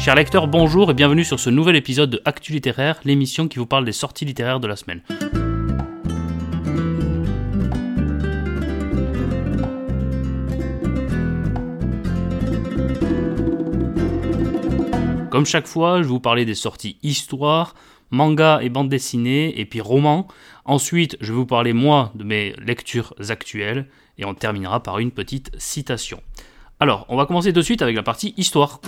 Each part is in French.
Chers lecteurs, bonjour et bienvenue sur ce nouvel épisode de Actu Littéraire, l'émission qui vous parle des sorties littéraires de la semaine. Comme chaque fois, je vais vous parler des sorties histoire, manga et bande dessinée, et puis romans. Ensuite, je vais vous parler, moi, de mes lectures actuelles, et on terminera par une petite citation. Alors, on va commencer de suite avec la partie histoire.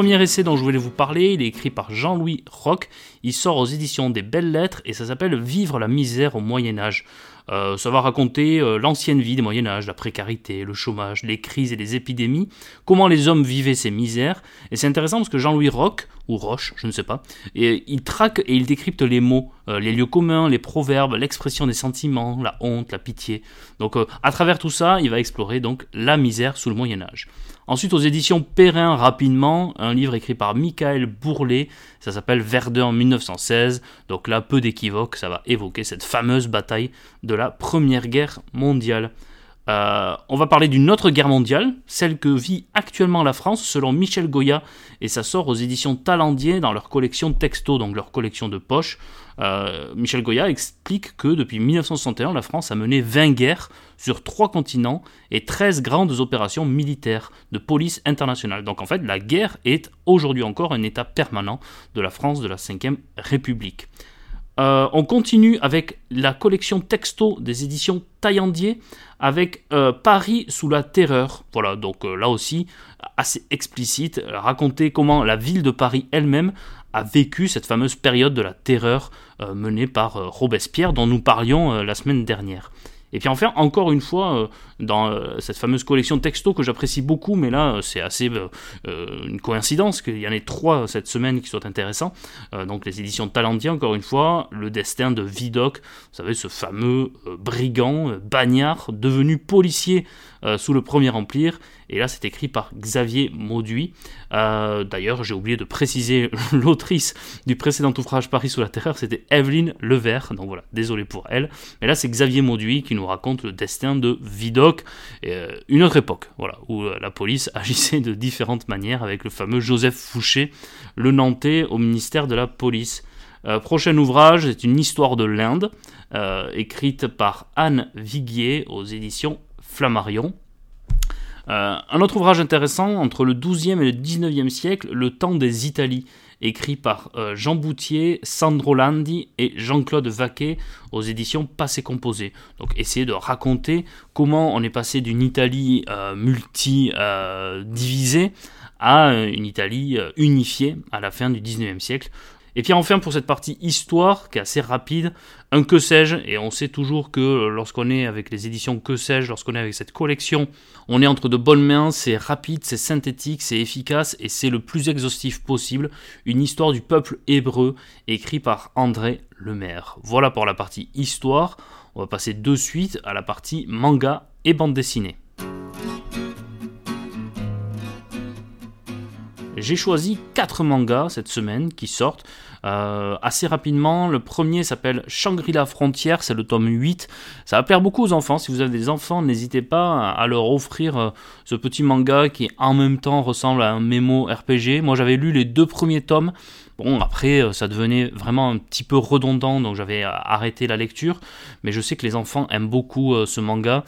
Premier essai dont je voulais vous parler, il est écrit par Jean-Louis Roch, il sort aux éditions des Belles Lettres et ça s'appelle Vivre la misère au Moyen Âge. Euh, ça va raconter euh, l'ancienne vie des Moyen Âge, la précarité, le chômage, les crises et les épidémies, comment les hommes vivaient ces misères. Et c'est intéressant parce que Jean-Louis Roch, ou Roche, je ne sais pas, il traque et il décrypte les mots, euh, les lieux communs, les proverbes, l'expression des sentiments, la honte, la pitié. Donc à travers tout ça, il va explorer donc la misère sous le Moyen Âge. Ensuite, aux éditions Perrin, rapidement, un livre écrit par Michael Bourlet, ça s'appelle Verdun 1916. Donc là, peu d'équivoque, ça va évoquer cette fameuse bataille de la Première Guerre mondiale. Euh, on va parler d'une autre guerre mondiale, celle que vit actuellement la France selon Michel Goya, et ça sort aux éditions Talendier dans leur collection texto, donc leur collection de poches. Euh, Michel Goya explique que depuis 1961, la France a mené 20 guerres sur 3 continents et 13 grandes opérations militaires de police internationale. Donc en fait, la guerre est aujourd'hui encore un état permanent de la France de la 5ème République. Euh, on continue avec la collection texto des éditions Taillandier avec euh, Paris sous la terreur. Voilà, donc euh, là aussi assez explicite, raconter comment la ville de Paris elle-même a vécu cette fameuse période de la terreur menée par Robespierre dont nous parlions la semaine dernière. Et puis enfin, encore une fois, euh, dans euh, cette fameuse collection de textos que j'apprécie beaucoup, mais là euh, c'est assez une coïncidence qu'il y en ait trois cette semaine qui soient intéressants. donc les éditions de Talendier, encore une fois, le destin de Vidocq, vous savez, ce fameux brigand, bagnard, devenu policier sous le Premier Empire, et là, c'est écrit par Xavier Mauduit. Euh, d'ailleurs, j'ai oublié de préciser l'autrice du précédent ouvrage Paris sous la terreur, c'était Evelyne Levert. Donc voilà, désolé pour elle. Mais là, c'est Xavier Mauduit qui nous raconte le destin de Vidocq, euh, une autre époque, voilà, où euh, la police agissait de différentes manières avec le fameux Joseph Fouché, le Nantais au ministère de la Police. prochain ouvrage, c'est une histoire de l'Inde, écrite par Anne Viguier aux éditions Flammarion. Euh, un autre ouvrage intéressant, entre le XIIe et le XIXe siècle, Le temps des Italies, écrit par euh, Jean Boutier, Sandro Landi et Jean-Claude Vaquet aux éditions Passé Composé. Donc essayer de raconter comment on est passé d'une Italie euh, multi-divisée à une Italie unifiée à la fin du XIXe siècle. Et puis enfin pour cette partie histoire qui est assez rapide, un que sais-je, et on sait toujours que lorsqu'on est avec les éditions que sais-je, lorsqu'on est avec cette collection, on est entre de bonnes mains, c'est rapide, c'est synthétique, c'est efficace et c'est le plus exhaustif possible. Une histoire du peuple hébreu écrit par André Lemaire. Voilà pour la partie histoire. On va passer de suite à la partie manga et bande dessinée. J'ai choisi 4 mangas cette semaine qui sortent euh, assez rapidement. Le premier s'appelle Shangri-La Frontière, c'est le tome 8. Ça va plaire beaucoup aux enfants. Si vous avez des enfants, n'hésitez pas à leur offrir euh, ce petit manga qui en même temps ressemble à un mémo RPG. Moi j'avais lu les deux premiers tomes. Bon, après, euh, ça devenait vraiment un petit peu redondant, donc j'avais arrêté la lecture. Mais je sais que les enfants aiment beaucoup ce manga.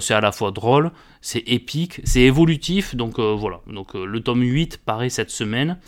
c'est à la fois drôle, c'est épique, c'est évolutif, donc euh, voilà. Donc euh, le tome 8 paraît cette semaine.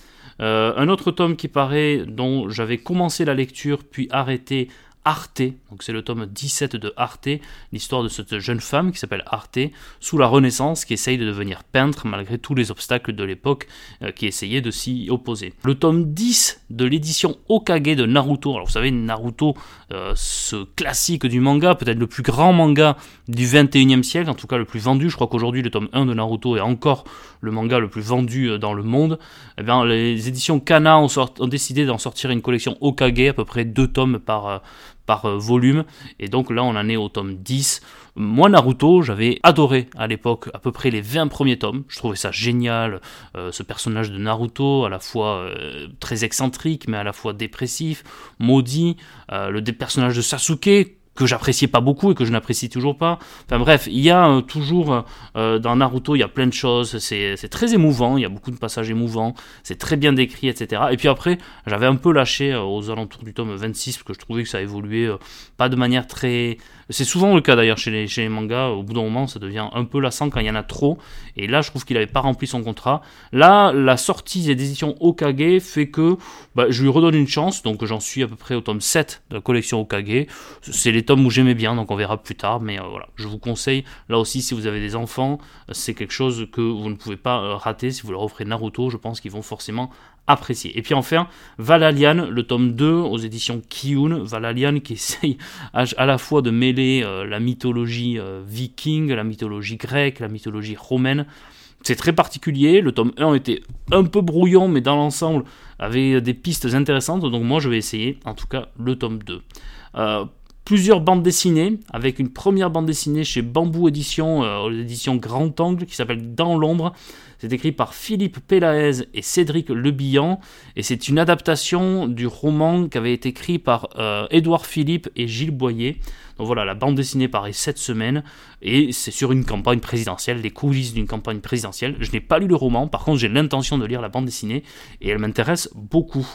Euh, un autre tome qui paraît, dont j'avais commencé la lecture puis arrêté Arte, donc c'est le tome 17 de Arte, l'histoire de cette jeune femme qui s'appelle Arte, sous la Renaissance, qui essaye de devenir peintre malgré tous les obstacles de l'époque euh, qui essayait de s'y opposer. Le tome 10 de l'édition Okage de Naruto, alors vous savez, Naruto, euh, ce classique du manga, peut-être le plus grand manga du 21e siècle, en tout cas le plus vendu, je crois qu'aujourd'hui le tome 1 de Naruto est encore le manga le plus vendu euh, dans le monde, eh bien, les éditions Kana ont, ont décidé d'en sortir une collection Okage, à peu près deux tomes par, par euh, volume. Et donc là, on en est au tome 10. Moi, Naruto, j'avais adoré à l'époque à peu près les 20 premiers tomes. Je trouvais ça génial. Euh, ce personnage de Naruto, à la fois euh, très excentrique, mais à la fois dépressif, maudit. le personnage de Sasuke, que j'appréciais pas beaucoup et que je n'apprécie toujours pas. Enfin bref, il y a euh, toujours euh, dans Naruto, il y a plein de choses, c'est très émouvant, il y a beaucoup de passages émouvants, c'est très bien décrit, etc. Et puis après, j'avais un peu lâché euh, aux alentours du tome 26 parce que je trouvais que ça évoluait pas de manière très... C'est souvent le cas d'ailleurs chez les, mangas, au bout d'un moment ça devient un peu lassant quand il y en a trop, et là je trouve qu'il n'avait pas rempli son contrat. Là, la sortie des éditions Okage fait que bah, je lui redonne une chance, donc j'en suis à peu près au tome 7 de la collection Okage. C'est les tomes où j'aimais bien, donc on verra plus tard. Mais euh, voilà, je vous conseille, là aussi, si vous avez des enfants, c'est quelque chose que vous ne pouvez pas euh, rater. Si vous leur offrez Naruto, je pense qu'ils vont forcément apprécier. Et puis enfin, Valalian, le tome 2 aux éditions Kiyun. Valalian qui essaye à, la fois de mêler euh, la mythologie viking, la mythologie grecque, la mythologie romaine. C'est très particulier. Le tome 1 était un peu brouillon, mais dans l'ensemble avait des pistes intéressantes. Donc moi, je vais essayer, en tout cas, le tome 2 plusieurs bandes dessinées, avec une première bande dessinée chez Bambou Édition, euh, l'édition Grand Angle, qui s'appelle Dans l'ombre. C'est écrit par Philippe Pélaez et Cédric Lebillan, et c'est une adaptation du roman qui avait été écrit par euh, Édouard Philippe et Gilles Boyer. Donc voilà, la bande dessinée paraît cette semaine, et c'est sur une campagne présidentielle, les coulisses d'une campagne présidentielle. Je n'ai pas lu le roman, par contre j'ai l'intention de lire la bande dessinée, et elle m'intéresse beaucoup.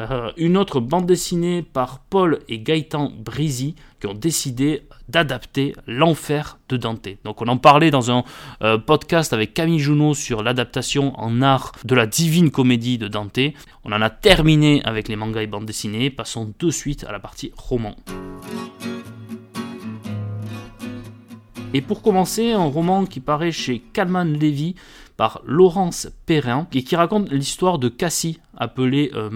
Euh, une autre bande dessinée par Paul et Gaëtan Brizy qui ont décidé d'adapter l'enfer de Dante. Donc on en parlait dans un euh, podcast avec Camille Junot sur l'adaptation en art de la divine comédie de Dante. On en a terminé avec les mangas et bandes dessinées, passons de suite à la partie roman. Et pour commencer, un roman qui paraît chez Calman Levy par Laurence Perrin et qui raconte l'histoire de Cassie, appelée euh,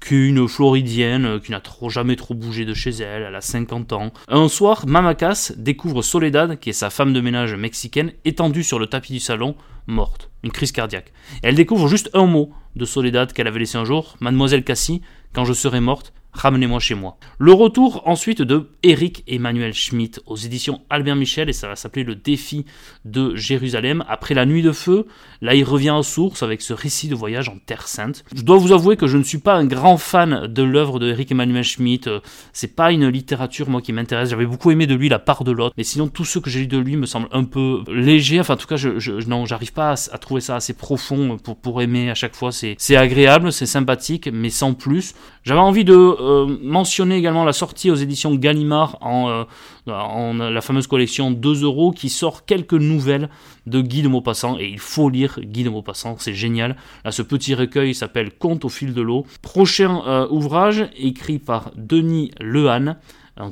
qui est une Floridienne euh, qui n'a trop, jamais trop bougé de chez elle, elle a 50 ans. Un soir, Mamakas découvre Soledad, qui est sa femme de ménage mexicaine, étendue sur le tapis du salon, morte, une crise cardiaque. elle découvre juste un mot de Soledad qu'elle avait laissé un jour, Mademoiselle Cassie, quand je serai morte, Ramenez-moi chez moi. Le retour ensuite de Eric Emmanuel Schmitt aux éditions Albert Michel et ça va s'appeler Le défi de Jérusalem. Après la nuit de feu, là il revient aux sources avec ce récit de voyage en Terre Sainte. Je dois vous avouer que je ne suis pas un grand fan de l'œuvre de Eric Emmanuel Schmitt. C'est pas une littérature moi qui m'intéresse. J'avais beaucoup aimé de lui La part de l'autre, mais sinon tout ce que j'ai lu de lui me semble un peu léger. Enfin en tout cas, je, je non, j'arrive pas à, trouver ça assez profond pour, pour aimer à chaque fois. C'est agréable, c'est sympathique, mais sans plus. J'avais envie de euh, mentionner également la sortie aux éditions Gallimard en, euh, en la fameuse collection 2 euros qui sort quelques nouvelles de Guy de Maupassant et il faut lire Guy de Maupassant, c'est génial. Là, ce petit recueil s'appelle Conte au fil de l'eau. Prochain euh, ouvrage écrit par Denis Lehan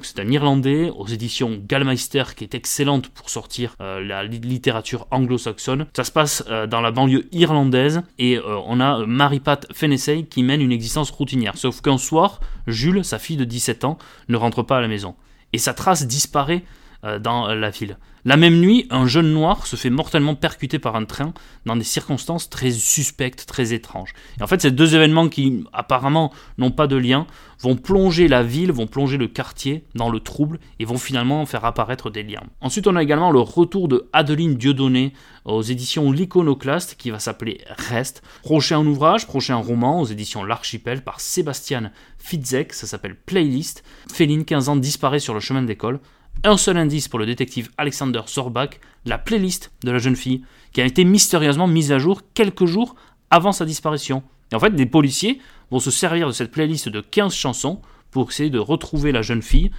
c'est un Irlandais aux éditions Gallmeister qui est excellente pour sortir euh, la littérature anglo-saxonne. Ça se passe euh, dans la banlieue irlandaise et euh, on a Mary-Pat Fennessey qui mène une existence routinière. Sauf qu'un soir, Jules, sa fille de 17 ans, ne rentre pas à la maison. Et sa trace disparaît dans la ville. La même nuit, un jeune noir se fait mortellement percuter par un train dans des circonstances très suspectes, très étranges. Et en fait, ces deux événements qui apparemment n'ont pas de lien vont plonger la ville, vont plonger le quartier dans le trouble et vont finalement faire apparaître des liens. Ensuite, on a également le retour de Adeline Dieudonné aux éditions L'Iconoclaste qui va s'appeler Reste. Prochain ouvrage, prochain roman aux éditions L'Archipel par Sébastien Fitzek, ça s'appelle Playlist. Féline, 15 ans, disparaît sur le chemin d'école un seul indice pour le détective Alexander Zorbach, la playlist de la jeune fille, qui a été mystérieusement mise à jour quelques jours avant sa disparition. Et en fait, des policiers vont se servir de cette playlist de 15 chansons pour essayer de retrouver la jeune fille,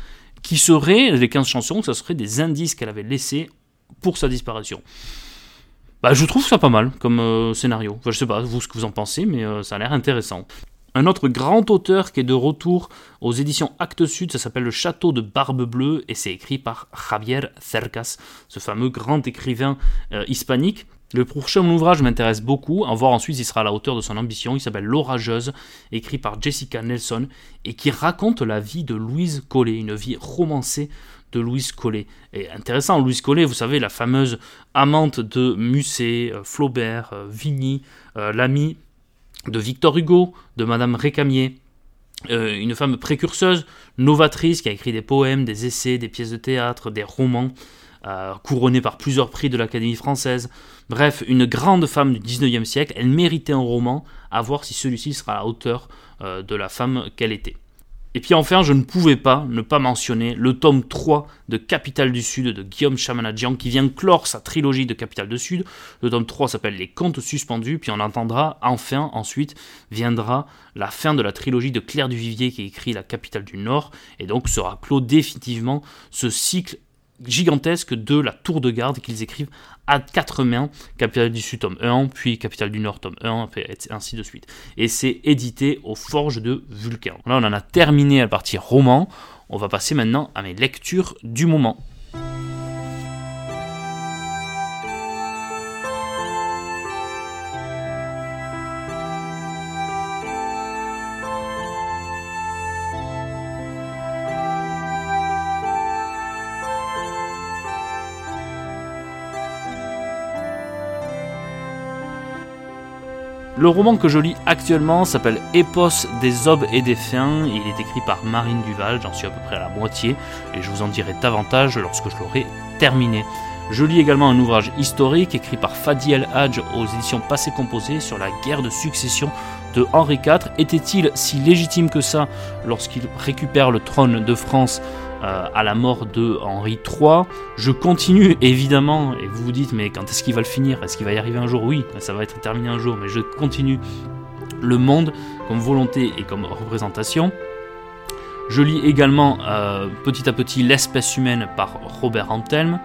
qui seraient, les 15 chansons, ça serait des indices qu'elle avait laissés pour sa disparition. Bah, je trouve ça pas mal comme euh, scénario. Enfin, je sais pas, vous, ce que vous en pensez, mais euh, ça a l'air intéressant. Un autre grand auteur qui est de retour aux éditions Actes Sud, ça s'appelle Le Château de Barbe Bleue et c'est écrit par Javier Cercas, ce fameux grand écrivain euh, hispanique. Le prochain ouvrage m'intéresse beaucoup, en voir ensuite s'il sera à la hauteur de son ambition. Il s'appelle L'Orageuse, écrit par Jessica Nelson et qui raconte la vie de Louise Collet, une vie romancée de Louise Collet. Et intéressant, Louise Collet, vous savez, la fameuse amante de Musset, euh, Flaubert, euh, Vigny, l'amie de Victor Hugo, de Madame Récamier, euh, une femme précurseuse, novatrice, qui a écrit des poèmes, des essais, des pièces de théâtre, des romans, euh, couronnée par plusieurs prix de l'Académie française. Bref, une grande femme du 19e siècle, elle méritait un roman, à voir si celui-ci sera à la hauteur euh, de la femme qu'elle était. Et puis enfin, je ne pouvais pas ne pas mentionner le tome 3 de Capitale du Sud de Guillaume Chamanadjian qui vient clore sa trilogie de Capitale du Sud. Le tome 3 s'appelle Les Contes suspendus, puis on entendra enfin, ensuite, viendra la fin de la trilogie de Claire Duvivier qui écrit La Capitale du Nord, et donc sera clos définitivement ce cycle gigantesque de la tour de garde qu'ils écrivent à quatre mains, Capitale du Sud tome 1, puis Capitale du Nord tome 1, et ainsi de suite. Et c'est édité aux Forges de Vulcain. Là, on en a terminé à la partie roman. On va passer maintenant à mes lectures du moment. Le roman que je lis actuellement s'appelle Épos des Aubes et des Fins. Il est écrit par Marine Duval, j'en suis à peu près à la moitié, et je vous en dirai davantage lorsque je l'aurai terminé. Je lis également un ouvrage historique écrit par Fadi El Hadj aux éditions Passé Composé sur la guerre de succession de Henri IV. Était-il si légitime que ça lorsqu'il récupère le trône de France euh, à la mort de Henri III. Je continue évidemment, et vous vous dites, mais quand est-ce qu'il va le finir? Est-ce qu'il va y arriver un jour? Oui, ça va être terminé un jour, mais je continue le monde comme volonté et comme représentation. Je lis également euh, petit à petit L'espèce humaine par Robert Antelme.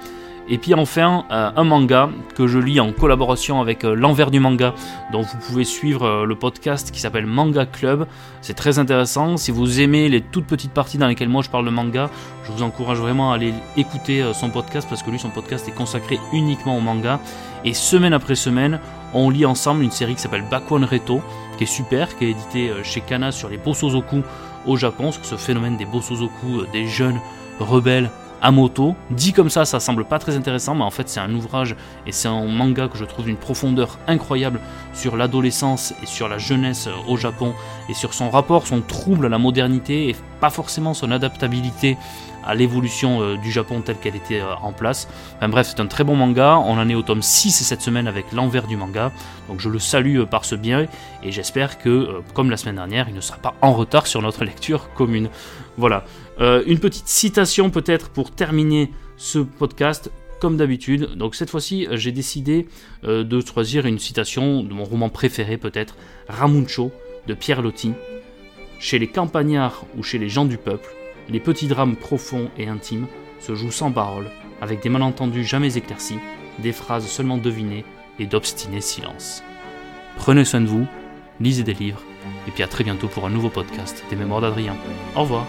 Et puis enfin, euh, un manga que je lis en collaboration avec euh, l'envers du manga, dont vous pouvez suivre euh, le podcast qui s'appelle Manga Club. C'est très intéressant. Si vous aimez les toutes petites parties dans lesquelles moi je parle de manga, je vous encourage vraiment à aller écouter son podcast parce que lui, son podcast est consacré uniquement au manga. Et semaine après semaine, on lit ensemble une série qui s'appelle Bakwan Reto, qui est super, qui est édité chez Kana sur les Bosozoku au Japon, ce phénomène des Bosozoku, des jeunes rebelles à. Dit comme ça, ça semble pas très intéressant, mais en fait c'est un ouvrage et c'est un manga que je trouve d'une profondeur incroyable sur l'adolescence et sur la jeunesse au Japon et sur son rapport, son trouble à la modernité et pas forcément son adaptabilité à l'évolution euh, du Japon telle qu'elle était euh, en place. Bref, c'est un très bon manga. On en est au tome 6 cette semaine avec l'envers du manga. Donc je le salue euh, par ce bien et j'espère que, comme la semaine dernière, il ne sera pas en retard sur notre lecture commune. Voilà. une petite citation peut-être pour terminer ce podcast comme d'habitude. Donc cette fois-ci, j'ai décidé de choisir une citation de mon roman préféré peut-être, Ramuncho de Pierre Loti. Chez les campagnards ou chez les gens du peuple, les petits drames profonds et intimes se jouent sans parole, avec des malentendus jamais éclaircis, des phrases seulement devinées et d'obstinés silences. Prenez soin de vous, lisez des livres, et puis à très bientôt pour un nouveau podcast des Mémoires d'Adrien. Au revoir